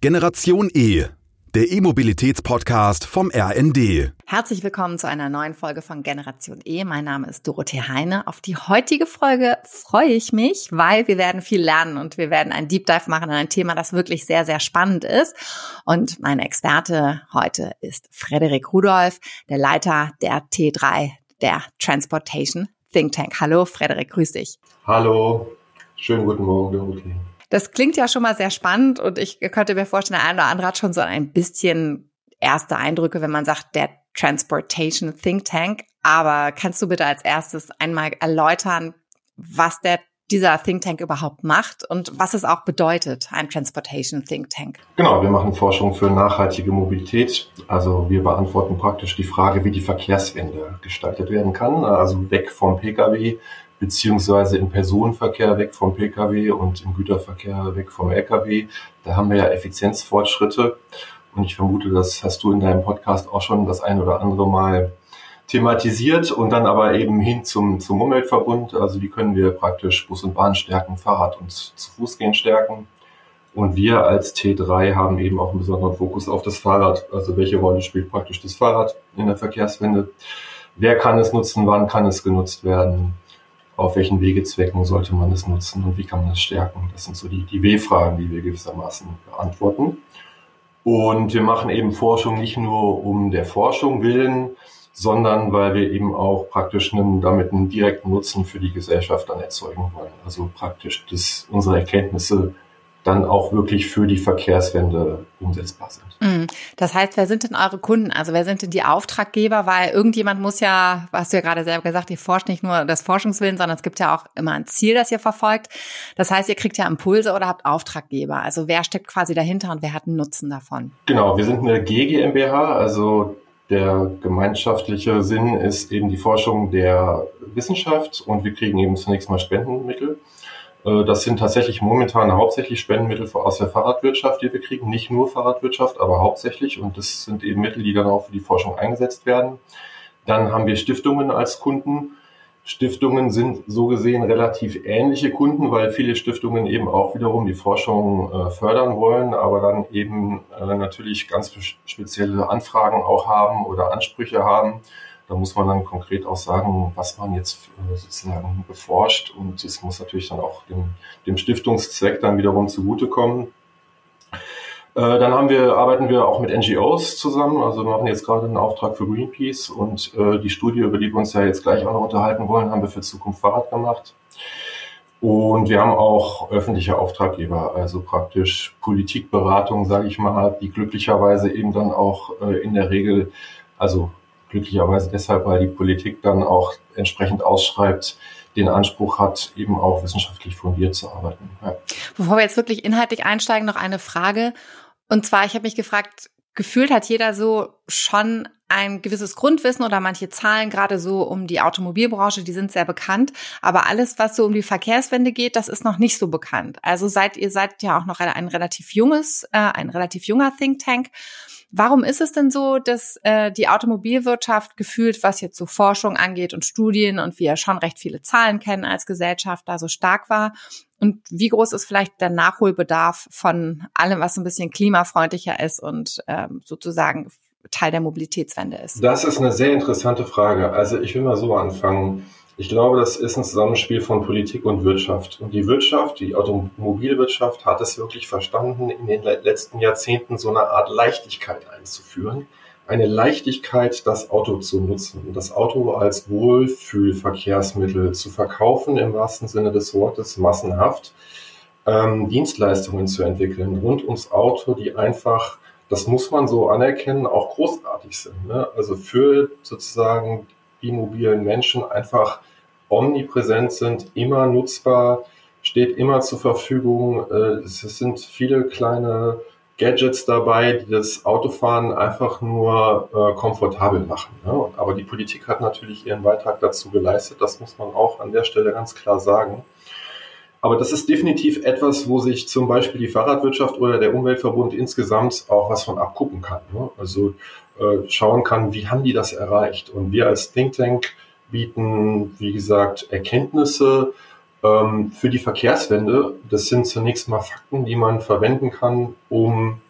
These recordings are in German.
Generation E, der E-Mobilitäts-Podcast vom RND. Herzlich willkommen zu einer neuen Folge von Generation E. Mein Name ist Dorothee Heine. Auf die heutige Folge freue ich mich, weil wir werden viel lernen und wir werden einen Deep Dive machen an ein Thema, das wirklich sehr, sehr spannend ist. Und mein Experte heute ist Frederik Rudolph, der Leiter der T3, der Transportation Think Tank. Hallo, Frederik, grüß dich. Hallo, schönen guten Morgen, Dorothee. Das klingt ja schon mal sehr spannend und ich könnte mir vorstellen, der eine oder andere hat schon so ein bisschen erste Eindrücke, wenn man sagt, der Transportation Think Tank. Aber kannst du bitte als erstes einmal erläutern, was der dieser Think Tank überhaupt macht und was es auch bedeutet, ein Transportation Think Tank. Genau, wir machen Forschung für nachhaltige Mobilität. Also wir beantworten praktisch die Frage, wie die Verkehrswende gestaltet werden kann. Also weg vom Pkw beziehungsweise im Personenverkehr weg vom Pkw und im Güterverkehr weg vom Lkw. Da haben wir ja Effizienzfortschritte. Und ich vermute, das hast du in deinem Podcast auch schon das ein oder andere Mal thematisiert und dann aber eben hin zum, zum Umweltverbund. Also wie können wir praktisch Bus und Bahn stärken, Fahrrad und zu Fuß gehen stärken. Und wir als T3 haben eben auch einen besonderen Fokus auf das Fahrrad. Also welche Rolle spielt praktisch das Fahrrad in der Verkehrswende? Wer kann es nutzen? Wann kann es genutzt werden? Auf welchen Wegezwecken sollte man es nutzen und wie kann man es stärken. Das sind so die, die W-Fragen, die wir gewissermaßen beantworten. Und wir machen eben Forschung nicht nur um der Forschung willen, sondern weil wir eben auch praktisch einen, damit einen direkten Nutzen für die Gesellschaft dann erzeugen wollen. Also praktisch, dass unsere Erkenntnisse dann auch wirklich für die Verkehrswende umsetzbar sind. Mhm. Das heißt, wer sind denn eure Kunden? Also wer sind denn die Auftraggeber? Weil irgendjemand muss ja, hast du ja gerade selber gesagt, ihr forscht nicht nur das Forschungswillen, sondern es gibt ja auch immer ein Ziel, das ihr verfolgt. Das heißt, ihr kriegt ja Impulse oder habt Auftraggeber. Also wer steckt quasi dahinter und wer hat einen Nutzen davon? Genau, wir sind eine GGMBH, also der gemeinschaftliche Sinn ist eben die Forschung der Wissenschaft und wir kriegen eben zunächst mal Spendenmittel. Äh, das sind tatsächlich momentan hauptsächlich Spendenmittel aus der Fahrradwirtschaft, die wir kriegen. Nicht nur Fahrradwirtschaft, aber hauptsächlich. Und das sind eben Mittel, die dann auch für die Forschung eingesetzt werden. Dann haben wir Stiftungen als Kunden. Stiftungen sind so gesehen relativ ähnliche Kunden, weil viele Stiftungen eben auch wiederum die Forschung äh, fördern wollen, aber dann eben äh, natürlich ganz spezielle Anfragen auch haben oder Ansprüche haben. Da muss man dann konkret auch sagen, was man jetzt äh, sozusagen beforscht und es muss natürlich dann auch dem, dem Stiftungszweck dann wiederum zugutekommen. Äh, dann haben wir, arbeiten wir auch mit NGOs zusammen. Also wir machen jetzt gerade einen Auftrag für Greenpeace und äh, die Studie, über die wir uns ja jetzt gleich auch noch unterhalten wollen, haben wir für Zukunft Fahrrad gemacht. Und wir haben auch öffentliche Auftraggeber, also praktisch Politikberatung, sage ich mal, die glücklicherweise eben dann auch äh, in der Regel, also glücklicherweise deshalb, weil die Politik dann auch entsprechend ausschreibt, den Anspruch hat, eben auch wissenschaftlich fundiert zu arbeiten. Ja. Bevor wir jetzt wirklich inhaltlich einsteigen, noch eine Frage. Und zwar, ich habe mich gefragt, gefühlt hat jeder so schon ein gewisses Grundwissen oder manche Zahlen gerade so um die Automobilbranche, die sind sehr bekannt, aber alles, was so um die Verkehrswende geht, das ist noch nicht so bekannt. Also seid ihr seid ja auch noch ein, ein relativ junges, äh, ein relativ junger Think Tank Warum ist es denn so, dass äh, die Automobilwirtschaft gefühlt, was jetzt so Forschung angeht und Studien und wir schon recht viele Zahlen kennen als Gesellschaft, da so stark war? Und wie groß ist vielleicht der Nachholbedarf von allem, was ein bisschen klimafreundlicher ist und ähm, sozusagen Teil der Mobilitätswende ist? Das ist eine sehr interessante Frage. Also ich will mal so anfangen. Ich glaube, das ist ein Zusammenspiel von Politik und Wirtschaft. Und die Wirtschaft, die Automobilwirtschaft, hat es wirklich verstanden, in den letzten Jahrzehnten so eine Art Leichtigkeit einzuführen. Eine Leichtigkeit, das Auto zu nutzen und das Auto als Wohlfühlverkehrsmittel zu verkaufen, im wahrsten Sinne des Wortes, massenhaft, ähm, Dienstleistungen zu entwickeln rund ums Auto, die einfach, das muss man so anerkennen, auch großartig sind. Ne? Also für sozusagen die mobilen Menschen einfach omnipräsent sind, immer nutzbar, steht immer zur Verfügung. Äh, es sind viele kleine Gadgets dabei, die das Autofahren einfach nur äh, komfortabel machen. Ne? Aber die Politik hat natürlich ihren Beitrag dazu geleistet. Das muss man auch an der Stelle ganz klar sagen. Aber das ist definitiv etwas, wo sich zum Beispiel die Fahrradwirtschaft oder der Umweltverbund insgesamt auch was von abgucken kann. Ne? Also äh, schauen kann, wie haben die das erreicht. Und wir als Think Tank bieten, wie gesagt, Erkenntnisse ähm, für die Verkehrswende. Das sind zunächst mal Fakten, die man verwenden kann, um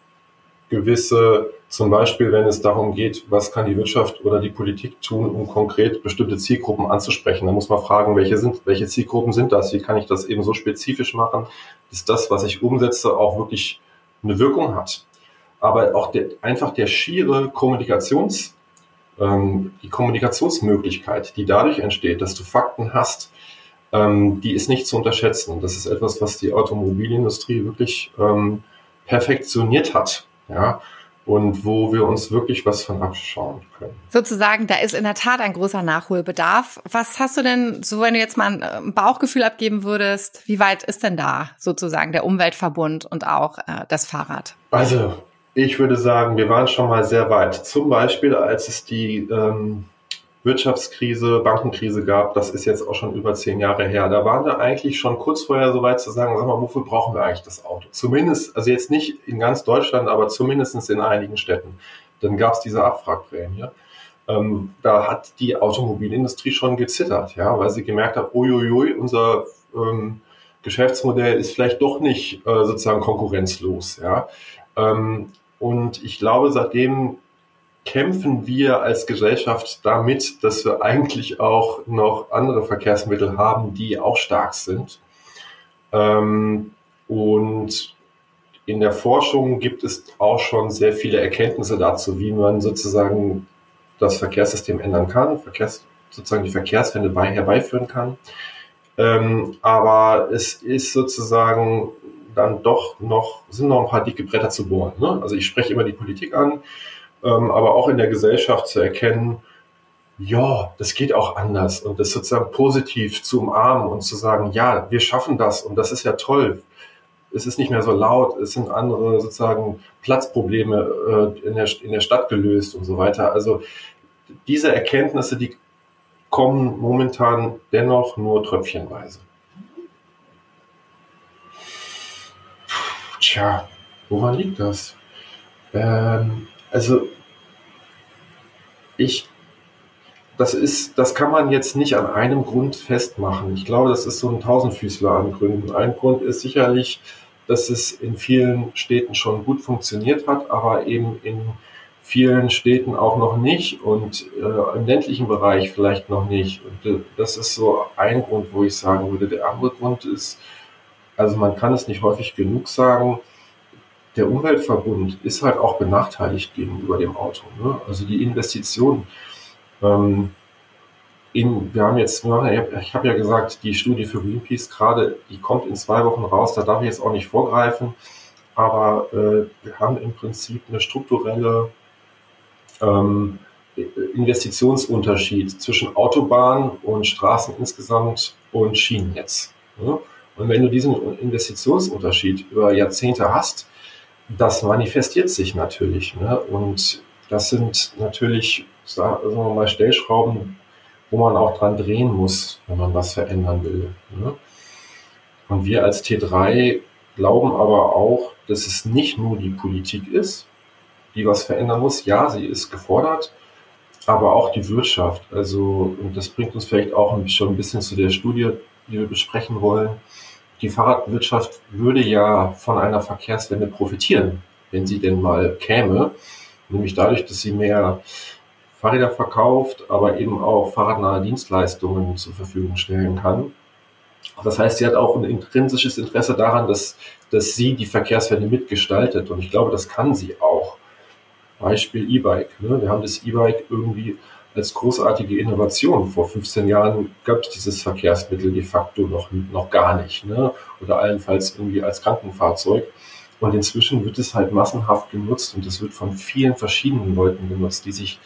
gewisse, zum Beispiel, wenn es darum geht, was kann die Wirtschaft oder die Politik tun, um konkret bestimmte Zielgruppen anzusprechen. Da muss man fragen, welche sind, welche Zielgruppen sind das? Wie kann ich das eben so spezifisch machen, dass das, was ich umsetze, auch wirklich eine Wirkung hat? Aber auch der, einfach der schiere Kommunikations, ähm, die Kommunikationsmöglichkeit, die dadurch entsteht, dass du Fakten hast, ähm, die ist nicht zu unterschätzen. Das ist etwas, was die Automobilindustrie wirklich ähm, perfektioniert hat. Ja, und wo wir uns wirklich was von abschauen können. Sozusagen, da ist in der Tat ein großer Nachholbedarf. Was hast du denn, so wenn du jetzt mal ein Bauchgefühl abgeben würdest, wie weit ist denn da sozusagen der Umweltverbund und auch äh, das Fahrrad? Also, ich würde sagen, wir waren schon mal sehr weit. Zum Beispiel, als es die ähm, Wirtschaftskrise, Bankenkrise gab, das ist jetzt auch schon über zehn Jahre her. Da waren wir eigentlich schon kurz vorher so weit zu sagen, sag mal, wofür brauchen wir eigentlich das Auto? Zumindest, also jetzt nicht in ganz Deutschland, aber zumindest in einigen Städten. Dann gab es diese Abfragprämie. Ähm, da hat die Automobilindustrie schon gezittert, ja, weil sie gemerkt hat, uiuiui, unser ähm, Geschäftsmodell ist vielleicht doch nicht äh, sozusagen konkurrenzlos, ja. Ähm, und ich glaube, seitdem kämpfen wir als Gesellschaft damit, dass wir eigentlich auch noch andere Verkehrsmittel haben, die auch stark sind. Ähm, und in der Forschung gibt es auch schon sehr viele Erkenntnisse dazu, wie man sozusagen das Verkehrssystem ändern kann, Verkehrs, sozusagen die Verkehrswende bei, herbeiführen kann. Ähm, aber es ist sozusagen dann doch noch, sind noch ein paar dicke Bretter zu bohren. Ne? Also ich spreche immer die Politik an ähm, aber auch in der Gesellschaft zu erkennen, ja, das geht auch anders und das sozusagen positiv zu umarmen und zu sagen, ja, wir schaffen das und das ist ja toll. Es ist nicht mehr so laut, es sind andere sozusagen Platzprobleme äh, in, der, in der Stadt gelöst und so weiter. Also diese Erkenntnisse, die kommen momentan dennoch nur tröpfchenweise. Tja, woran liegt das? Ähm, also ich, das ist, das kann man jetzt nicht an einem Grund festmachen. Ich glaube, das ist so ein Tausendfüßler an Gründen. Ein Grund ist sicherlich, dass es in vielen Städten schon gut funktioniert hat, aber eben in vielen Städten auch noch nicht und äh, im ländlichen Bereich vielleicht noch nicht. Und äh, das ist so ein Grund, wo ich sagen würde. Der andere Grund ist, also man kann es nicht häufig genug sagen, der Umweltverbund ist halt auch benachteiligt gegenüber dem Auto. Ne? Also die Investitionen. Ähm, in, wir haben jetzt, ich habe ja gesagt, die Studie für Greenpeace gerade, die kommt in zwei Wochen raus, da darf ich jetzt auch nicht vorgreifen, aber äh, wir haben im Prinzip eine strukturelle ähm, Investitionsunterschied zwischen Autobahn und Straßen insgesamt und Schienennetz. Ne? Und wenn du diesen Investitionsunterschied über Jahrzehnte hast, das manifestiert sich natürlich. Ne? Und das sind natürlich, sagen wir mal, Stellschrauben, wo man auch dran drehen muss, wenn man was verändern will. Ne? Und wir als T3 glauben aber auch, dass es nicht nur die Politik ist, die was verändern muss. Ja, sie ist gefordert, aber auch die Wirtschaft. Also, und das bringt uns vielleicht auch schon ein bisschen zu der Studie, die wir besprechen wollen die Fahrradwirtschaft würde ja von einer Verkehrswende profitieren, wenn sie denn mal käme. Nämlich dadurch, dass sie mehr Fahrräder verkauft, aber eben auch fahrradnahe Dienstleistungen zur Verfügung stellen kann. Das heißt, sie hat auch ein intrinsisches Interesse daran, dass, dass sie die Verkehrswende mitgestaltet. Und ich glaube, das kann sie auch. Beispiel E-Bike. Ne? Wir haben das E-Bike irgendwie als großartige Innovation. Vor 15 Jahren gab es dieses Verkehrsmittel de facto noch, noch gar nicht. Ne? Oder allenfalls irgendwie als Krankenfahrzeug. Und inzwischen wird es halt massenhaft genutzt und es wird von vielen verschiedenen Leuten genutzt, die sich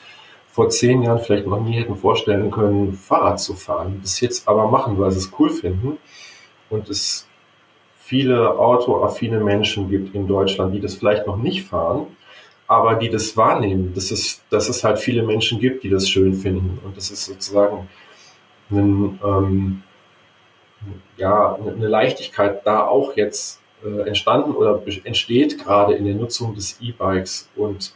vor zehn Jahren vielleicht noch nie hätten vorstellen können, Fahrrad zu fahren, das jetzt aber machen, weil sie es cool finden. Und es viele autoaffine Menschen gibt in Deutschland, die das vielleicht noch nicht fahren, aber die das wahrnehmen, dass es, dass es halt viele Menschen gibt, die das schön finden. Und das ist sozusagen ein, ähm, ja, eine Leichtigkeit da auch jetzt äh, entstanden oder entsteht gerade in der Nutzung des E-Bikes. Und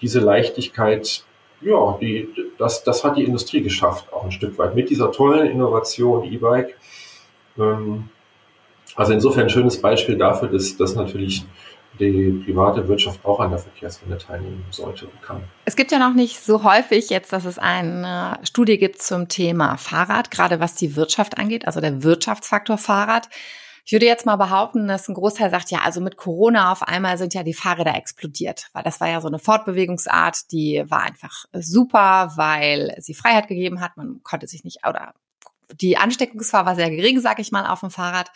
diese Leichtigkeit, ja, die, das, das hat die Industrie geschafft, auch ein Stück weit. Mit dieser tollen Innovation E-Bike. Ähm, also insofern ein schönes Beispiel dafür, dass, dass natürlich die private Wirtschaft auch an der Verkehrswende teilnehmen sollte und kann. Es gibt ja noch nicht so häufig jetzt, dass es eine Studie gibt zum Thema Fahrrad, gerade was die Wirtschaft angeht, also der Wirtschaftsfaktor Fahrrad. Ich würde jetzt mal behaupten, dass ein Großteil sagt, ja, also mit Corona auf einmal sind ja die Fahrräder explodiert, weil das war ja so eine Fortbewegungsart, die war einfach super, weil sie Freiheit gegeben hat. Man konnte sich nicht, oder die Ansteckungsgefahr war sehr gering, sag ich mal, auf dem Fahrrad.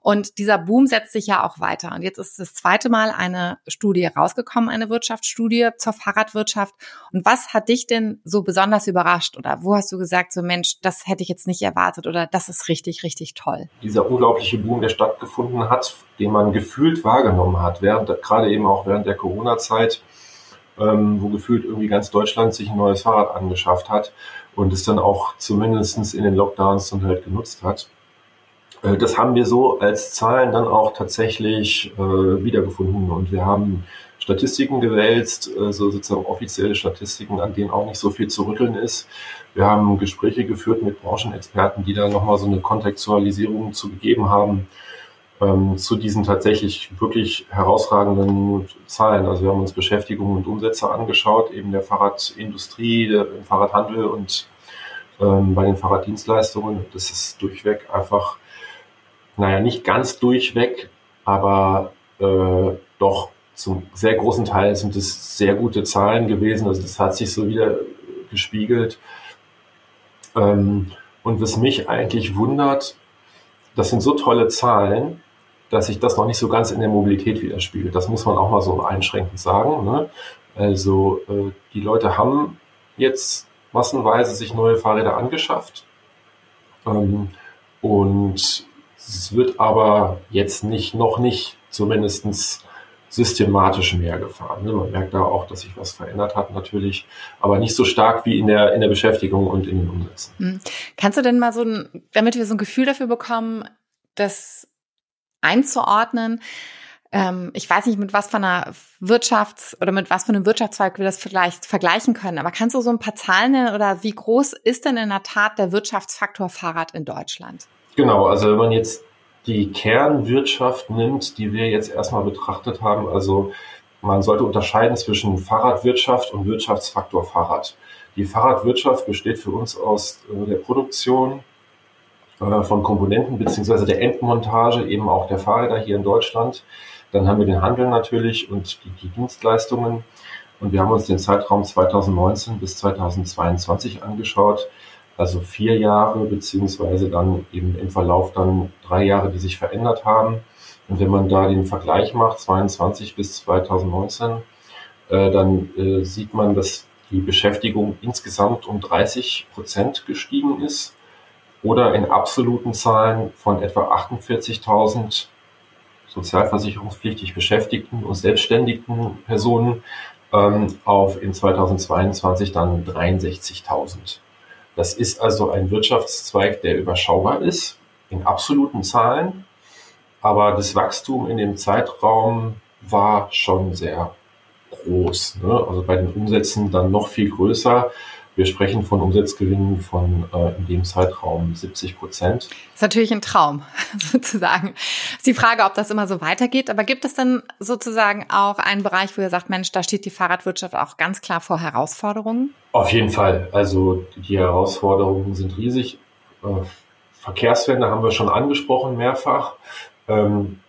Und dieser Boom setzt sich ja auch weiter. Und jetzt ist das zweite Mal eine Studie rausgekommen, eine Wirtschaftsstudie zur Fahrradwirtschaft. Und was hat dich denn so besonders überrascht? Oder wo hast du gesagt, so Mensch, das hätte ich jetzt nicht erwartet oder das ist richtig, richtig toll? Dieser unglaubliche Boom, der stattgefunden hat, den man gefühlt wahrgenommen hat, während, gerade eben auch während der Corona-Zeit, ähm, wo gefühlt irgendwie ganz Deutschland sich ein neues Fahrrad angeschafft hat und es dann auch zumindest in den Lockdowns dann halt genutzt hat. Äh, das haben wir so als Zahlen dann auch tatsächlich äh, wiedergefunden und wir haben Statistiken gewälzt, äh, so sozusagen offizielle Statistiken, an denen auch nicht so viel zu rütteln ist. Wir haben Gespräche geführt mit Branchenexperten, die da nochmal so eine Kontextualisierung zu gegeben haben ähm, zu diesen tatsächlich wirklich herausragenden Zahlen. Also wir haben uns Beschäftigung und Umsätze angeschaut, eben der Fahrradindustrie, der Fahrradhandel und ähm, bei den Fahrraddienstleistungen. Das ist durchweg einfach naja, nicht ganz durchweg, aber äh, doch zum sehr großen Teil sind es sehr gute Zahlen gewesen. Also das hat sich so wieder gespiegelt. Ähm, und was mich eigentlich wundert, das sind so tolle Zahlen, dass sich das noch nicht so ganz in der Mobilität widerspiegelt. Das muss man auch mal so einschränkend sagen. Ne? Also äh, die Leute haben jetzt massenweise sich neue Fahrräder angeschafft. Ähm, und es wird aber jetzt nicht, noch nicht zumindestens systematisch mehr gefahren. Ne? Man merkt da auch, dass sich was verändert hat natürlich, aber nicht so stark wie in der, in der Beschäftigung und in den Umsätzen. Hm. Kannst du denn mal so ein, damit wir so ein Gefühl dafür bekommen, das einzuordnen, ähm, ich weiß nicht, mit was von einer Wirtschafts- oder mit was von einem Wirtschaftszweig wir das vielleicht vergleichen können, aber kannst du so ein paar Zahlen nennen oder wie groß ist denn in der Tat der Wirtschaftsfaktor Fahrrad in Deutschland? Genau, also wenn man jetzt die Kernwirtschaft nimmt, die wir jetzt erstmal betrachtet haben, also man sollte unterscheiden zwischen Fahrradwirtschaft und Wirtschaftsfaktor Fahrrad. Die Fahrradwirtschaft besteht für uns aus äh, der Produktion äh, von Komponenten beziehungsweise der Endmontage eben auch der Fahrräder hier in Deutschland. Dann haben wir den Handel natürlich und die, die Dienstleistungen. Und wir haben uns den Zeitraum 2019 bis 2022 angeschaut also vier Jahre, beziehungsweise dann eben im Verlauf dann drei Jahre, die sich verändert haben. Und wenn man da den Vergleich macht, 22 bis 2019, äh, dann äh, sieht man, dass die Beschäftigung insgesamt um 30 Prozent gestiegen ist oder in absoluten Zahlen von etwa 48.000 sozialversicherungspflichtig Beschäftigten und selbstständigen Personen ähm, auf in 2022 dann 63.000. Das ist also ein Wirtschaftszweig, der überschaubar ist in absoluten Zahlen, aber das Wachstum in dem Zeitraum war schon sehr groß. Ne? Also bei den Umsätzen dann noch viel größer. Wir sprechen von Umsatzgewinnen von äh, in dem Zeitraum 70 Prozent. Das ist natürlich ein Traum, sozusagen. Ist die Frage, ob das immer so weitergeht. Aber gibt es dann sozusagen auch einen Bereich, wo ihr sagt, Mensch, da steht die Fahrradwirtschaft auch ganz klar vor Herausforderungen? Auf jeden Fall. Also die Herausforderungen sind riesig. Äh, Verkehrswende haben wir schon angesprochen mehrfach. Ähm,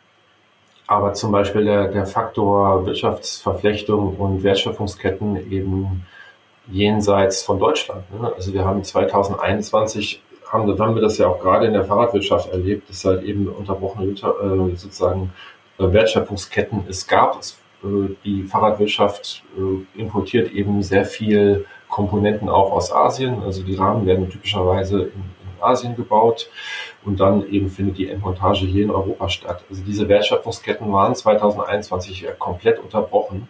aber zum Beispiel der, der Faktor Wirtschaftsverflechtung und Wertschöpfungsketten eben jenseits von Deutschland. Ne? Also wir haben 2021 haben, haben wir das ja auch gerade in der Fahrradwirtschaft erlebt, dass halt eben unterbrochene äh, sozusagen äh, Wertschöpfungsketten es gab. Äh, die Fahrradwirtschaft importiert eben sehr viel Komponenten auch aus Asien. Also die Rahmen werden typischerweise in, in Asien gebaut und dann eben findet die Endmontage hier in Europa statt. Also diese Wertschöpfungsketten waren 2021 komplett unterbrochen.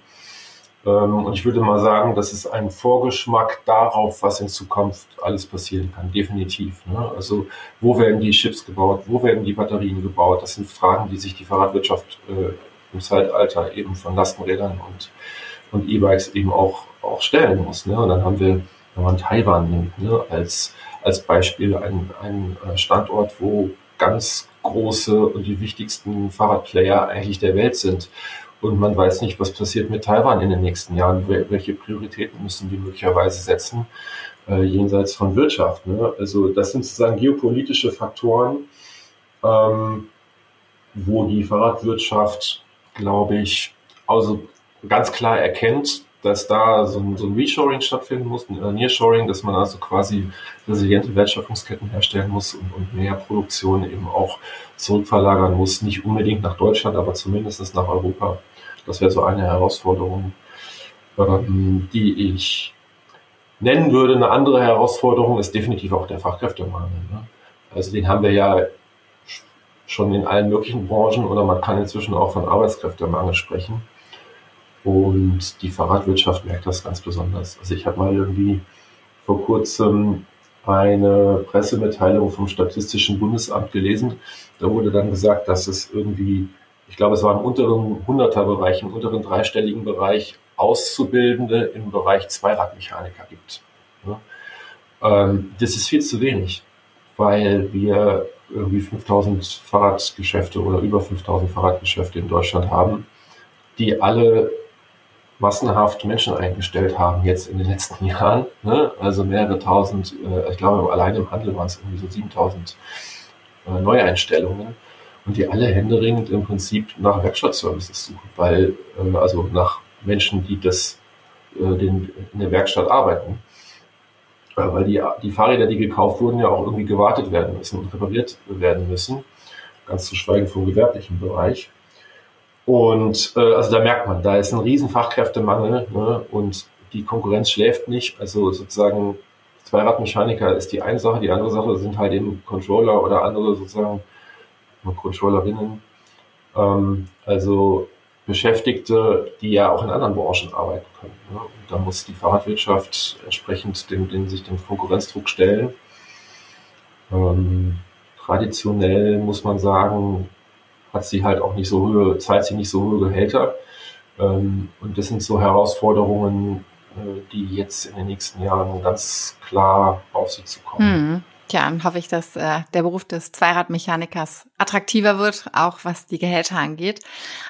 Ähm, und ich würde mal sagen, das ist ein Vorgeschmack darauf, was in Zukunft alles passieren kann, definitiv. Ne? Also wo werden die Chips gebaut, wo werden die Batterien gebaut? Das sind Fragen, die sich die Fahrradwirtschaft äh, im Zeitalter eben von Lastenrädern und, und E-Bikes eben auch, auch stellen muss. Ne? Und dann haben wir, wenn man Taiwan nimmt, ne, als, als Beispiel ein, ein äh, Standort, wo ganz große und die wichtigsten Fahrradplayer eigentlich der Welt sind Und man weiß nicht, was passiert mit Taiwan in den nächsten Jahren. Welche Prioritäten müssen die möglicherweise setzen, äh, jenseits von Wirtschaft. Ne? Also das sind sozusagen geopolitische Faktoren, ähm, wo die Fahrradwirtschaft, glaube ich, also ganz klar erkennt, dass da so ein, so ein Reshoring stattfinden muss, ein Nearshoring, dass man also quasi resiliente Wertschöpfungsketten herstellen muss und, und mehr Produktion eben auch zurückverlagern muss, nicht unbedingt nach Deutschland, aber zumindest nach Europa. Das wäre so eine Herausforderung, ähm, die ich nennen würde. Eine andere Herausforderung ist definitiv auch der Fachkräftemangel. Ne? Also den haben wir ja schon in allen möglichen Branchen oder man kann inzwischen auch von Arbeitskräftemangel sprechen. Und die Fahrradwirtschaft merkt das ganz besonders. Also ich habe mal irgendwie vor kurzem eine Pressemitteilung vom Statistischen Bundesamt gelesen. Da wurde dann gesagt, dass es irgendwie, ich glaube, es war im unteren Hunderterbereich, im unteren dreistelligen Bereich Auszubildende im Bereich Zweiradmechaniker gibt. Ja. Ähm, das ist viel zu wenig, weil wir irgendwie 5000 Fahrradgeschäfte oder über 5000 Fahrradgeschäfte in Deutschland haben, die alle massenhaft Menschen eingestellt haben jetzt in den letzten Jahren. Ne? Also mehrere tausend, äh, ich glaube allein im Handel waren es irgendwie so 7000 äh, Neueinstellungen und die alle händeringend im Prinzip nach Werkstattservices suchen, weil äh, also nach Menschen, die das äh, den, in der Werkstatt arbeiten. Äh, weil die, die Fahrräder, die gekauft wurden, ja auch irgendwie gewartet werden müssen und repariert werden müssen. Ganz zu schweigen vom gewerblichen Bereich. Und äh, also da merkt man, da ist ein riesen Fachkräftemangel ne? und die Konkurrenz schläft nicht. Also sozusagen Zweiradmechaniker ist die eine Sache, die andere Sache sind halt eben Controller oder andere sozusagen Controllerinnen. Ähm, also Beschäftigte, die ja auch in anderen Branchen arbeiten können. Ne? Da muss die Fahrradwirtschaft entsprechend dem, dem, sich dem Konkurrenzdruck stellen. Ähm, traditionell muss man sagen, hat sie halt auch nicht so hohe, zahlt sie nicht so hohe Gehälter. Ähm, und das sind so Herausforderungen, äh, die jetzt in den nächsten Jahren ganz klar auf sie zukommen. Mhm. Tja, dann hoffe ich, dass äh, der Beruf des Zweiradmechanikers attraktiver wird, auch was die Gehälter angeht.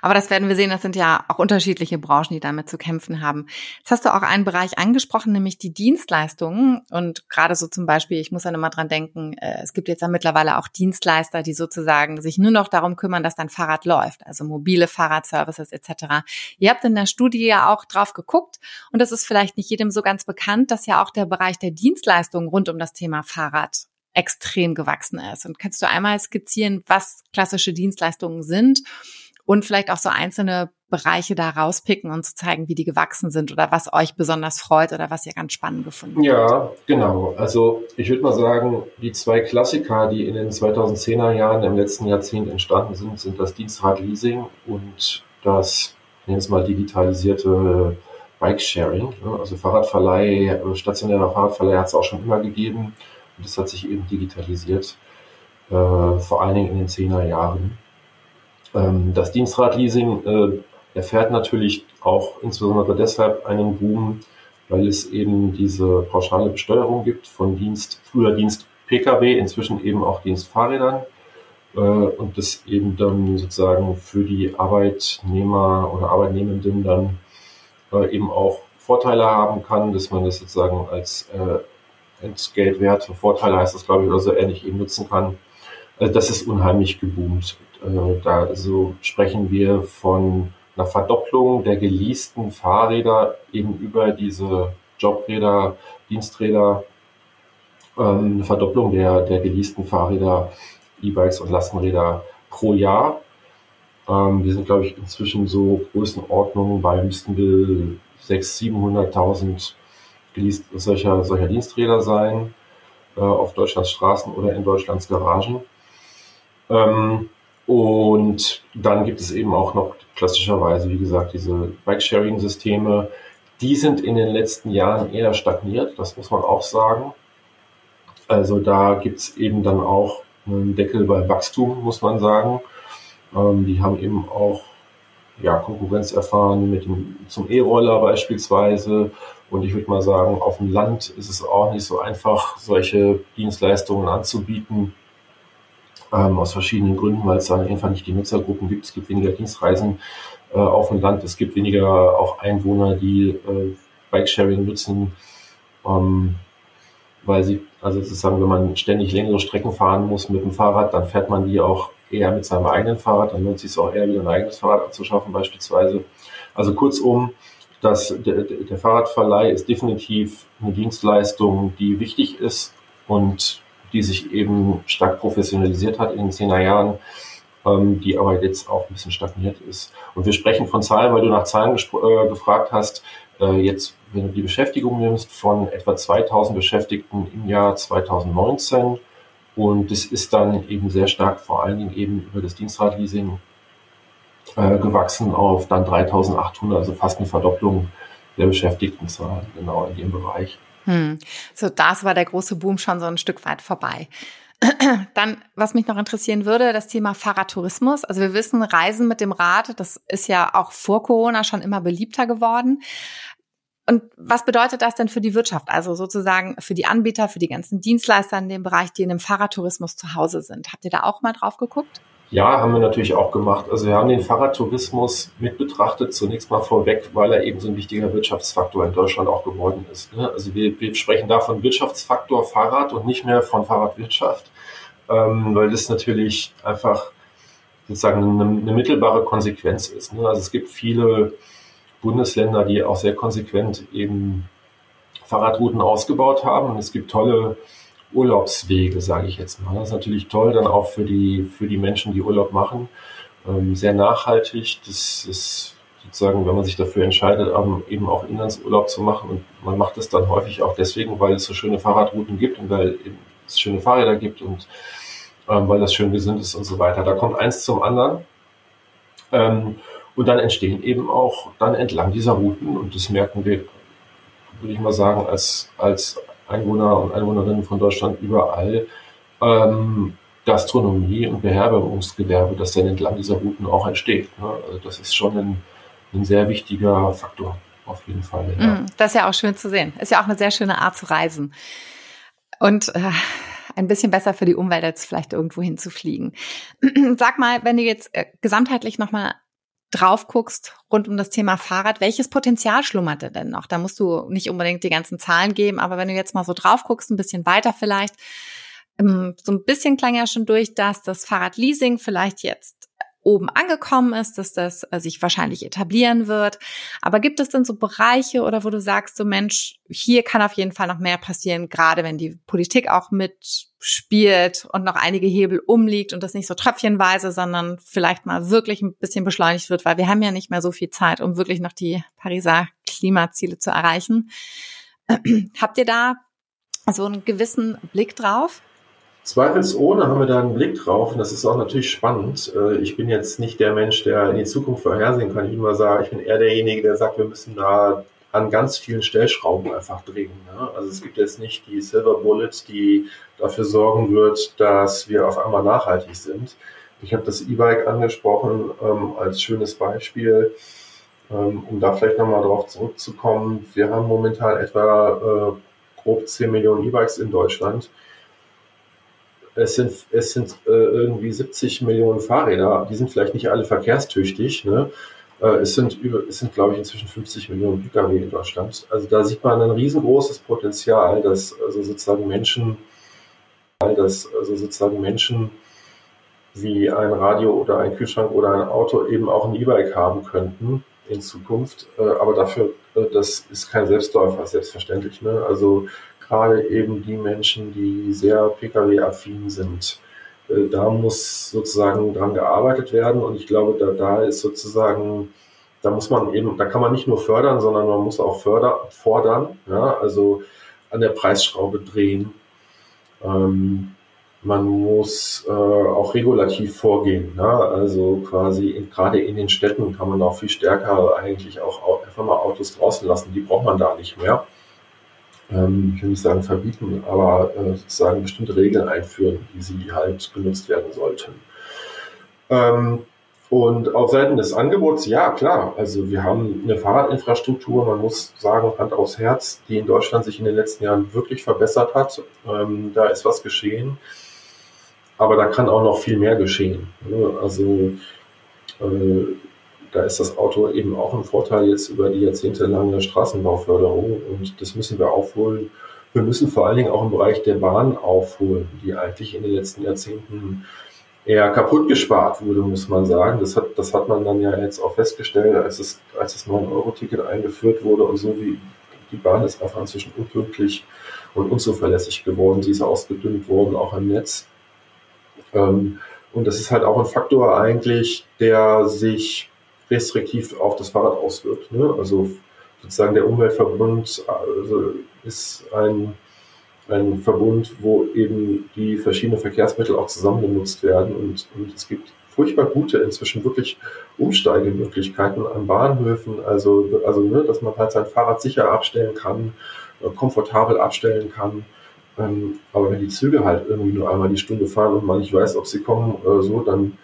Aber das werden wir sehen, das sind ja auch unterschiedliche Branchen, die damit zu kämpfen haben. Jetzt hast du auch einen Bereich angesprochen, nämlich die Dienstleistungen. Und gerade so zum Beispiel, ich muss dann immer dran denken, äh, es gibt jetzt ja mittlerweile auch Dienstleister, die sozusagen sich nur noch darum kümmern, dass dein Fahrrad läuft, also mobile Fahrradservices etc. Ihr habt in der Studie ja auch drauf geguckt und das ist vielleicht nicht jedem so ganz bekannt, dass ja auch der Bereich der Dienstleistungen rund um das Thema Fahrrad extrem gewachsen ist. Und kannst du einmal skizzieren, was klassische Dienstleistungen sind und vielleicht auch so einzelne Bereiche da rauspicken und zu zeigen, wie die gewachsen sind oder was euch besonders freut oder was ihr ganz spannend gefunden habt? Ja, genau. Also ich würde mal sagen, die zwei Klassiker, die in den 2010er Jahren im letzten Jahrzehnt entstanden sind, sind das Dienstradleasing und das, nennen es mal, digitalisierte Bike-Sharing. Also Fahrradverleih, stationärer Fahrradverleih hat es auch schon immer gegeben. Und das hat sich eben digitalisiert, äh, vor allen Dingen in den 10er Jahren. Ähm, das Dienstradleasing äh, erfährt natürlich auch insbesondere deshalb einen Boom, weil es eben diese pauschale Besteuerung gibt von Dienst, früher Dienst Pkw, inzwischen eben auch Dienstfahrrädern. Äh, und das eben dann sozusagen für die Arbeitnehmer oder Arbeitnehmenden dann äh, eben auch Vorteile haben kann, dass man das sozusagen als äh, Entgeltwert, Vorteile heißt das, glaube ich, oder so ähnlich eben nutzen kann. Also das ist unheimlich geboomt. Äh, da also sprechen wir von einer Verdopplung der geleasten Fahrräder eben über diese Jobräder, Diensträder, ähm, eine Verdopplung der, der geleasten Fahrräder, E-Bikes und Lastenräder pro Jahr. Ähm, wir sind, glaube ich, inzwischen so Größenordnungen bei müssten wir 600.000, 700.000 solcher, solcher Diensträder sein, äh, auf Deutschlands Straßen oder in Deutschlands Garagen. Ähm, und dann gibt es eben auch noch klassischerweise, wie gesagt, diese Bike-Sharing-Systeme. Die sind in den letzten Jahren eher stagniert, das muss man auch sagen. Also da gibt es eben dann auch einen Deckel bei Wachstum, muss man sagen. Ähm, die haben eben auch ja, Konkurrenz erfahren mit dem, zum E-Roller beispielsweise und ich würde mal sagen, auf dem Land ist es auch nicht so einfach, solche Dienstleistungen anzubieten. Ähm, aus verschiedenen Gründen, weil es dann einfach nicht die Nutzergruppen gibt. Es gibt weniger Dienstreisen. äh, auf dem Land. Es gibt weniger auch Einwohner, die äh, Bikesharing nutzen, ähm, weil sie, also sozusagen, wenn man ständig längere Strecken fahren muss mit dem Fahrrad, dann fährt man die auch eher mit seinem eigenen Fahrrad, dann lohnt es sich auch eher wieder ein eigenes Fahrrad anzuschaffen beispielsweise. Also kurzum, das, der, der Fahrradverleih ist definitiv eine Dienstleistung, die wichtig ist und die sich eben stark professionalisiert hat in den zehner Jahren, ähm, die aber jetzt auch ein bisschen stagniert ist. Und wir sprechen von Zahlen, weil du nach Zahlen äh, gefragt hast. Äh, jetzt, wenn du die Beschäftigung nimmst, von etwa 2000 Beschäftigten im Jahr 2019 und es ist dann eben sehr stark vor allen Dingen eben über das Dienstradleasing äh, gewachsen auf dann 3800, also fast eine Verdopplung der Beschäftigtenzahl genau in dem Bereich. Hm. So, das war der große Boom schon so ein Stück weit vorbei. Dann, was mich noch interessieren würde, das Thema Fahrradtourismus. Also wir wissen, Reisen mit dem Rad, das ist ja auch vor Corona schon immer beliebter geworden. Und was bedeutet das denn für die Wirtschaft? Also sozusagen für die Anbieter, für die ganzen Dienstleister in dem Bereich, die in dem Fahrradtourismus zu Hause sind. Habt ihr da auch mal drauf geguckt? Ja, haben wir natürlich auch gemacht. Also wir haben den Fahrradtourismus mit betrachtet, zunächst mal vorweg, weil er eben so ein wichtiger Wirtschaftsfaktor in Deutschland auch geworden ist. Ne? Also wir, wir sprechen da von Wirtschaftsfaktor Fahrrad und nicht mehr von Fahrradwirtschaft, ähm, weil das natürlich einfach sozusagen eine, eine mittelbare Konsequenz ist. Ne? Also es gibt viele Bundesländer, die auch sehr konsequent eben Fahrradrouten ausgebaut haben. Und es gibt tolle Urlaubswege, sage ich jetzt mal. Das ist natürlich toll dann auch für die, für die Menschen, die Urlaub machen. Ähm, sehr nachhaltig. Das ist sozusagen, wenn man sich dafür entscheidet, eben auch Inlandsurlaub zu machen. Und man macht es dann häufig auch deswegen, weil es so schöne Fahrradrouten gibt und weil es schöne Fahrräder gibt und ähm, weil das schön gesund ist und so weiter. Da kommt eins zum anderen. Ähm, und dann entstehen eben auch dann entlang dieser Routen, und das merken wir, würde ich mal sagen, als, als Einwohner und Einwohnerinnen von Deutschland überall, ähm, Gastronomie und Beherbergungsgewerbe, das dann entlang dieser Routen auch entsteht. Ne? Also das ist schon ein, ein sehr wichtiger Faktor, auf jeden Fall. Ja. Mm, das ist ja auch schön zu sehen. Ist ja auch eine sehr schöne Art zu reisen. Und äh, ein bisschen besser für die Umwelt, als vielleicht irgendwo hinzufliegen. Sag mal, wenn du jetzt äh, gesamtheitlich nochmal drauf guckst rund um das Thema Fahrrad, welches Potenzial schlummerte denn noch? Da musst du nicht unbedingt die ganzen Zahlen geben, aber wenn du jetzt mal so drauf guckst, ein bisschen weiter vielleicht, ähm, so ein bisschen klang ja schon durch, dass das Fahrradleasing vielleicht jetzt oben angekommen ist, dass das äh, sich wahrscheinlich etablieren wird. Aber gibt es denn so Bereiche oder wo du sagst, so Mensch, hier kann auf jeden Fall noch mehr passieren, gerade wenn die Politik auch mitspielt und noch einige Hebel umliegt und das nicht so tröpfchenweise, sondern vielleicht mal wirklich ein bisschen beschleunigt wird, weil wir haben ja nicht mehr so viel Zeit, um wirklich noch die Pariser Klimaziele zu erreichen. Habt ihr da so einen gewissen Blick drauf? Zweifelsohne haben wir da einen Blick drauf und das ist auch natürlich spannend. Äh, ich bin jetzt nicht der Mensch, der in die Zukunft vorhersehen kann. Ich immer sagen, ich bin eher derjenige, der sagt, wir müssen da an ganz vielen Stellschrauben einfach drehen. Ne? Also es gibt jetzt nicht die Silver Bullet, die dafür sorgen wird, dass wir auf einmal nachhaltig sind. Ich habe das E-Bike angesprochen ähm, als schönes Beispiel, ähm, um da vielleicht nochmal drauf zurückzukommen. Wir haben momentan etwa äh, grob 10 Millionen E-Bikes in Deutschland es sind, es sind äh, irgendwie 70 Millionen Fahrräder, die sind vielleicht nicht alle verkehrstüchtig. Ne? Äh, es sind, sind, glaube ich, inzwischen 50 Millionen Pkw in Deutschland. Also da sieht man ein riesengroßes Potenzial, dass also sozusagen Menschen, dass also sozusagen Menschen wie ein Radio oder ein Kühlschrank oder ein Auto eben auch ein E-Bike haben könnten in Zukunft. Äh, aber dafür, äh, das ist kein Selbstläufer, selbstverständlich. Ne? Also gerade eben die Menschen, die sehr Pkw-affin sind. Äh, da muss sozusagen dran gearbeitet werden und ich glaube, da, da ist sozusagen, da muss man eben, da kann man nicht nur fördern, sondern man muss auch förder, fordern, ja, also an der Preisschraube drehen. Ähm, man muss äh, auch regulativ vorgehen. Ne? Also quasi in, gerade in den Städten kann man auch viel stärker eigentlich auch einfach mal Autos draußen lassen. Die braucht man da nicht mehr ähm, ich will nicht sagen verbieten, aber äh, sozusagen bestimmte Regeln einführen, wie sie halt genutzt werden sollten. Ähm, und auf Seiten des Angebots, ja klar, also wir haben eine Fahrradinfrastruktur, man muss sagen, Hand aufs Herz, die in Deutschland sich in den letzten Jahren wirklich verbessert hat. Ähm, da ist was geschehen, aber da kann auch noch viel mehr geschehen. Also äh, da ist das Auto eben auch ein Vorteil jetzt über die jahrzehntelange Straßenbauförderung und das müssen wir aufholen. Wir müssen vor allen Dingen auch im Bereich der Bahn aufholen, die eigentlich in den letzten Jahrzehnten eher kaputt gespart wurde, muss man sagen. Das hat, das hat man dann ja jetzt auch festgestellt, als, es, als das 9-Euro-Ticket eingeführt wurde und so wie die Bahn ist einfach inzwischen unpünktlich und unzuverlässig geworden. Sie ist ausgedünnt worden, auch im Netz. Ähm, und das ist halt auch ein Faktor eigentlich, der sich restriktiv auf das Fahrrad auswirkt. Ne? Also sozusagen der Umweltverbund also ist ein, ein Verbund, wo eben die verschiedenen Verkehrsmittel auch zusammen genutzt werden und, und es gibt furchtbar gute, inzwischen wirklich Umsteigemöglichkeiten an Bahnhöfen, also, also ne, dass man halt sein Fahrrad sicher abstellen kann, äh, komfortabel abstellen kann. Ähm, aber wenn die Züge halt irgendwie nur einmal die Stunde fahren und man nicht weiß, ob sie kommen oder so, dann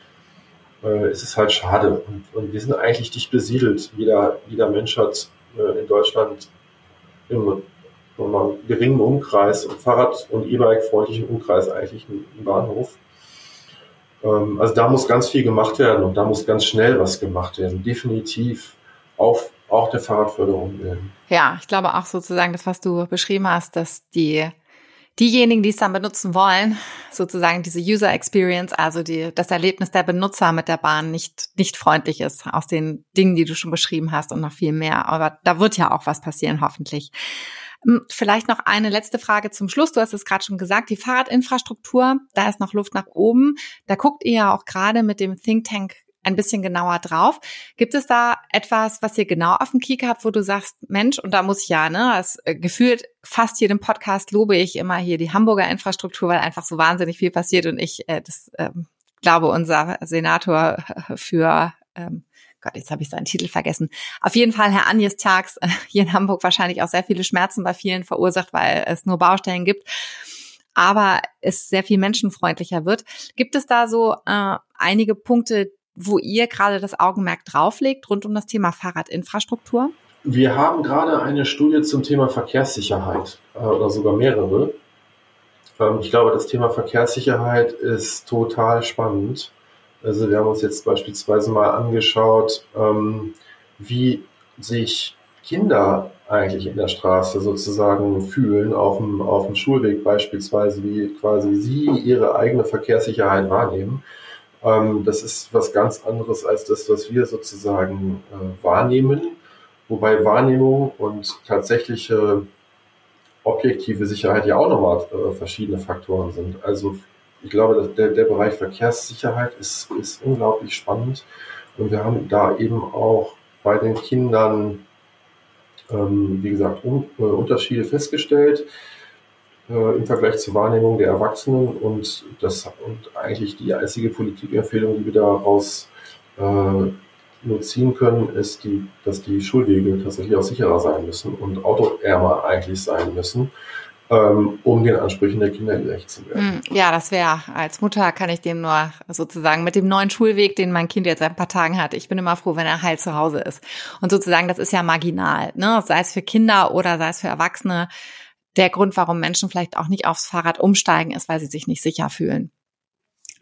äh, ist es halt schade. Und, und wir sind eigentlich dicht besiedelt. Jeder, jeder Mensch hat äh, in Deutschland im einem geringen Umkreis, Fahrrad- und E-Bike-freundlichen Umkreis eigentlich einen Bahnhof. Ähm, also da muss ganz viel gemacht werden und da muss ganz schnell was gemacht werden. Definitiv auf auch der Fahrradförderung. Ja, ich glaube auch sozusagen das, was du beschrieben hast, dass die diejenigen, die es dann benutzen wollen, sozusagen diese User Experience, also die, das Erlebnis der Benutzer mit der Bahn nicht, nicht freundlich ist aus den Dingen, die du schon beschrieben hast und noch viel mehr. Aber da wird ja auch was passieren, hoffentlich. Hm, vielleicht noch eine letzte Frage zum Schluss. Du hast es gerade schon gesagt, die Fahrradinfrastruktur, da ist noch Luft nach oben. Da guckt ihr ja auch gerade mit dem Think Tank ein bisschen genauer drauf. Gibt es da etwas, was ihr genau auf dem Kiek habt, wo du sagst, Mensch, und da muss ich ja, ne, das, äh, gefühlt fast jedem Podcast lobe ich immer hier die Hamburger Infrastruktur, weil einfach so wahnsinnig viel passiert und ich äh, das ähm, glaube, unser Senator für ähm, Gott, jetzt habe ich seinen Titel vergessen. Auf jeden Fall Herr Agnes Tags äh, hier in Hamburg wahrscheinlich auch sehr viele Schmerzen bei vielen verursacht, weil es nur Baustellen gibt aber es sehr viel menschenfreundlicher wird. Gibt es da so äh, einige Punkte, wo ihr gerade das Augenmerk drauflegt rund um das Thema Fahrradinfrastruktur? Wir haben gerade eine Studie zum Thema Verkehrssicherheit äh, oder sogar mehrere. Ähm, ich glaube, das Thema Verkehrssicherheit ist total spannend. Also wir haben uns jetzt beispielsweise mal angeschaut, ähm, wie sich Kinder eigentlich in der Straße sozusagen fühlen, auf dem, auf dem Schulweg beispielsweise, wie quasi sie ihre eigene Verkehrssicherheit wahrnehmen. Ähm, das ist was ganz anderes als das, was wir sozusagen äh, wahrnehmen. Wobei Wahrnehmung und tatsächliche objektive Sicherheit ja auch nochmal äh, verschiedene Faktoren sind. Also ich glaube, der, der Bereich Verkehrssicherheit ist, ist unglaublich spannend. Und wir haben da eben auch bei den Kindern, ähm, wie gesagt, un, äh, Unterschiede festgestellt äh, im Vergleich zur Wahrnehmung der Erwachsenen und das und eigentlich die einzige Politikempfehlung, die wir daraus äh, nur ziehen können, ist die, dass die Schulwege tatsächlich auch sicherer sein müssen und autoärmer eigentlich sein müssen, ähm, um den Ansprüchen der Kinder gerecht zu werden. Hm, ja, das wäre als Mutter kann ich dem nur sozusagen mit dem neuen Schulweg, den mein Kind jetzt seit ein paar Tagen hat. Ich bin immer froh, wenn er heil zu Hause ist. Und sozusagen, das ist ja marginal, ne? Sei es für Kinder oder sei es für Erwachsene der Grund, warum Menschen vielleicht auch nicht aufs Fahrrad umsteigen, ist, weil sie sich nicht sicher fühlen.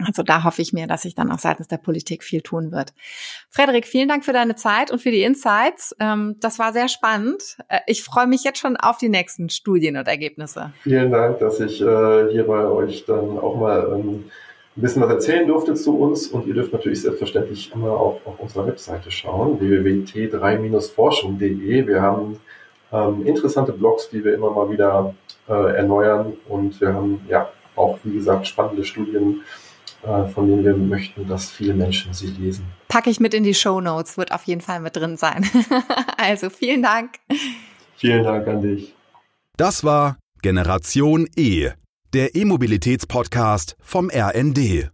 Also da hoffe ich mir, dass sich dann auch seitens der Politik viel tun wird. Frederik, vielen Dank für deine Zeit und für die Insights. Ähm, das war sehr spannend. Äh, ich freue mich jetzt schon auf die nächsten Studien und Ergebnisse. Vielen Dank, dass ich äh, hier bei euch dann auch mal ähm, ein bisschen was erzählen durfte zu uns. Und ihr dürft natürlich selbstverständlich immer auch auf unserer Webseite schauen, www.t3-forschung.de. Wir haben ähm, interessante Blogs, die wir immer mal wieder äh, erneuern. Und wir haben ja auch, wie gesagt, spannende Studien, äh, von denen wir möchten, dass viele Menschen sie lesen. Packe ich mit in die Show Notes, wird auf jeden Fall mit drin sein. also vielen Dank. Vielen Dank an dich. Das war Generation E, der E-Mobilitäts-Podcast vom RND.